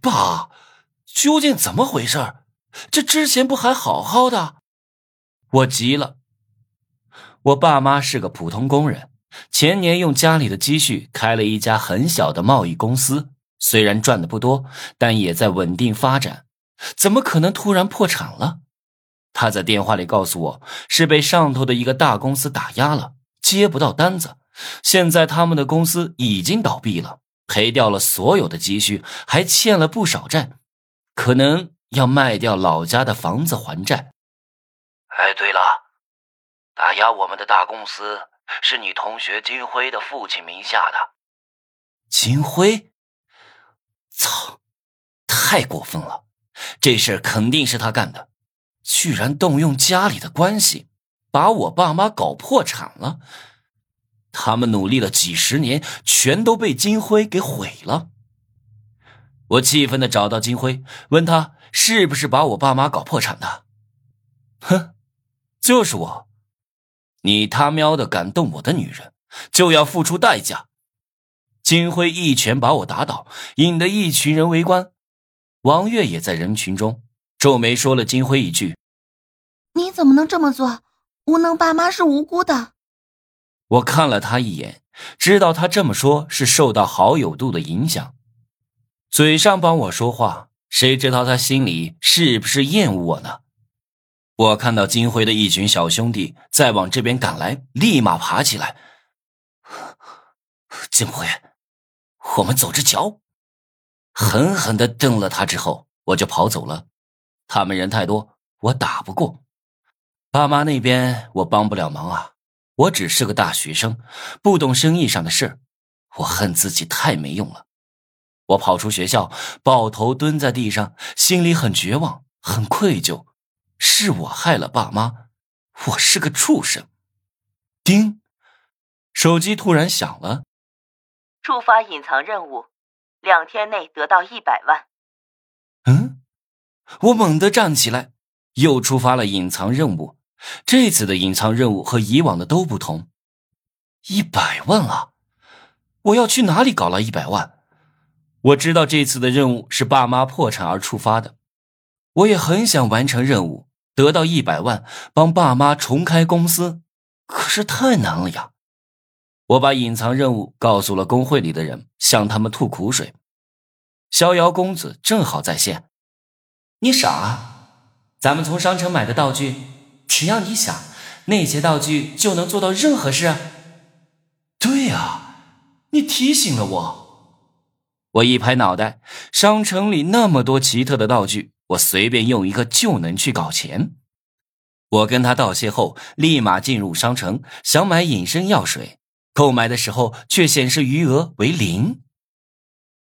爸，究竟怎么回事？这之前不还好好的？我急了。我爸妈是个普通工人，前年用家里的积蓄开了一家很小的贸易公司，虽然赚的不多，但也在稳定发展。怎么可能突然破产了？他在电话里告诉我，是被上头的一个大公司打压了，接不到单子。现在他们的公司已经倒闭了，赔掉了所有的积蓄，还欠了不少债，可能要卖掉老家的房子还债。哎，对了。打压我们的大公司是你同学金辉的父亲名下的。金辉，操，太过分了！这事肯定是他干的，居然动用家里的关系，把我爸妈搞破产了。他们努力了几十年，全都被金辉给毁了。我气愤的找到金辉，问他是不是把我爸妈搞破产的。哼，就是我。你他喵的敢动我的女人，就要付出代价！金辉一拳把我打倒，引得一群人围观。王月也在人群中，皱眉说了金辉一句：“你怎么能这么做？无能爸妈是无辜的。”我看了他一眼，知道他这么说是受到好友度的影响，嘴上帮我说话，谁知道他心里是不是厌恶我呢？我看到金辉的一群小兄弟在往这边赶来，立马爬起来。金辉，我们走着瞧！狠狠的瞪了他之后，我就跑走了。他们人太多，我打不过。爸妈那边我帮不了忙啊，我只是个大学生，不懂生意上的事我恨自己太没用了。我跑出学校，抱头蹲在地上，心里很绝望，很愧疚。是我害了爸妈，我是个畜生。叮，手机突然响了。触发隐藏任务，两天内得到一百万。嗯，我猛地站起来，又触发了隐藏任务。这次的隐藏任务和以往的都不同。一百万啊！我要去哪里搞了一百万？我知道这次的任务是爸妈破产而触发的，我也很想完成任务。得到一百万，帮爸妈重开公司，可是太难了呀！我把隐藏任务告诉了工会里的人，向他们吐苦水。逍遥公子正好在线，你傻？咱们从商城买的道具，只要你想，那些道具就能做到任何事。对呀，你提醒了我。我一拍脑袋，商城里那么多奇特的道具。我随便用一个就能去搞钱。我跟他道谢后，立马进入商城，想买隐身药水，购买的时候却显示余额为零。